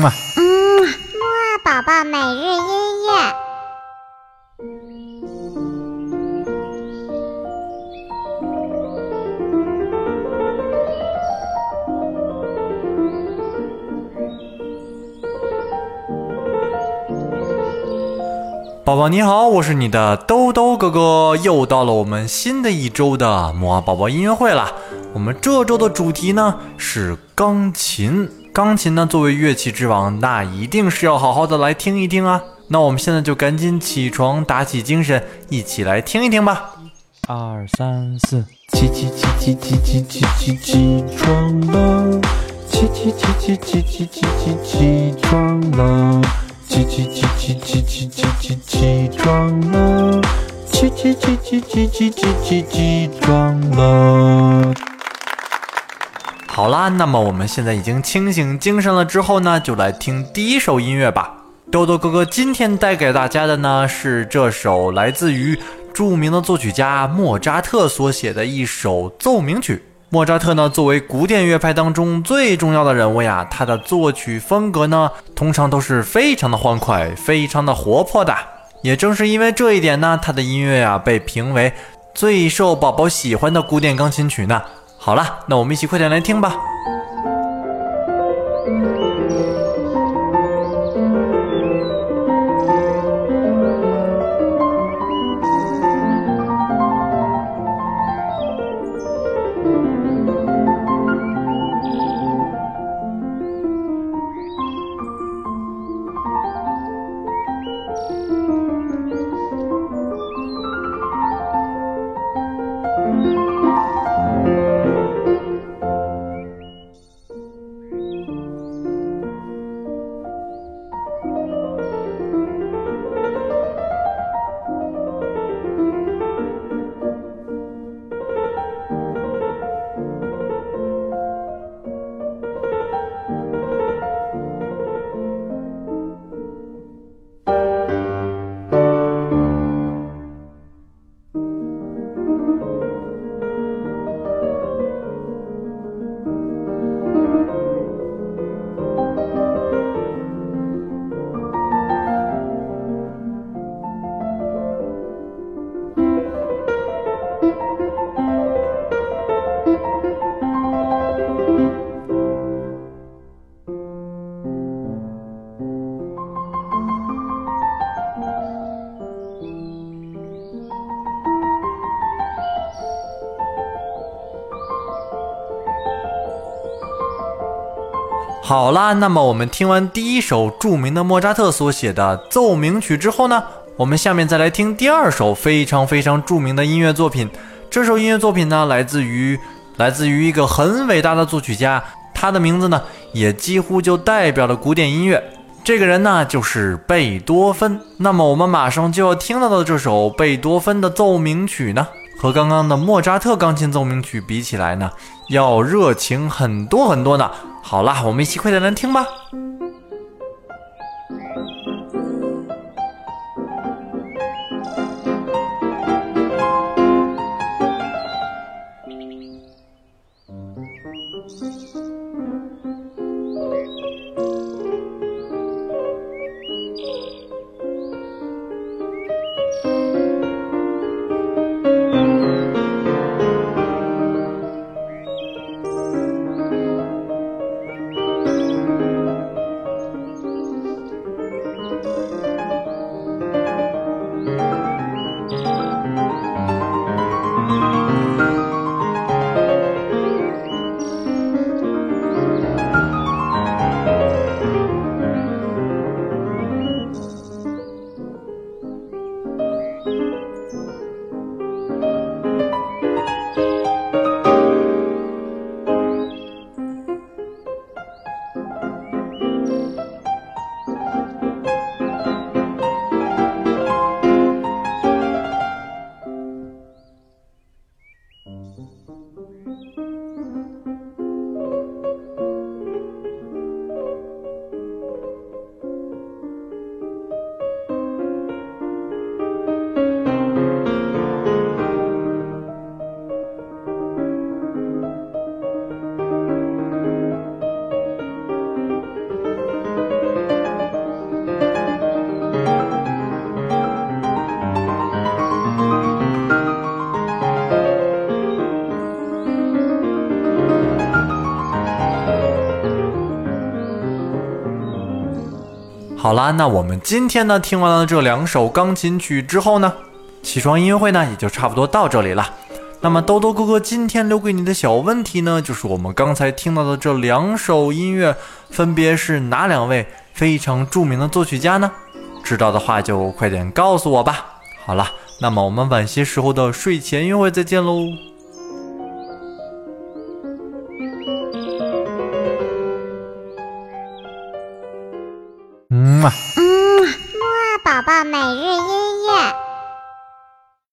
嘛。嗯，木二宝宝每日音乐。宝宝你好，我是你的兜兜哥哥，又到了我们新的一周的木二宝宝音乐会了。我们这周的主题呢是钢琴，钢琴呢作为乐器之王，那一定是要好好的来听一听啊。那我们现在就赶紧起床，打起精神，一起来听一听吧。二三四，起起起起起起起起起床了，起起起起起起起起起床了，起起起起起起起起起床了，起起起起起起起起起床了。好啦，那么我们现在已经清醒精神了，之后呢，就来听第一首音乐吧。豆豆哥哥今天带给大家的呢是这首来自于著名的作曲家莫扎特所写的一首奏鸣曲。莫扎特呢，作为古典乐派当中最重要的人物呀，他的作曲风格呢，通常都是非常的欢快、非常的活泼的。也正是因为这一点呢，他的音乐呀被评为最受宝宝喜欢的古典钢琴曲呢。好了，那我们一起快点来听吧。好啦，那么我们听完第一首著名的莫扎特所写的奏鸣曲之后呢，我们下面再来听第二首非常非常著名的音乐作品。这首音乐作品呢，来自于来自于一个很伟大的作曲家，他的名字呢，也几乎就代表了古典音乐。这个人呢，就是贝多芬。那么我们马上就要听到的这首贝多芬的奏鸣曲呢，和刚刚的莫扎特钢琴奏鸣曲比起来呢，要热情很多很多呢。好啦，我们一起快点来听吧。好啦，那我们今天呢听完了这两首钢琴曲之后呢，起床音乐会呢也就差不多到这里了。那么兜兜哥哥今天留给你的小问题呢，就是我们刚才听到的这两首音乐，分别是哪两位非常著名的作曲家呢？知道的话就快点告诉我吧。好了，那么我们晚些时候的睡前音乐会再见喽。每日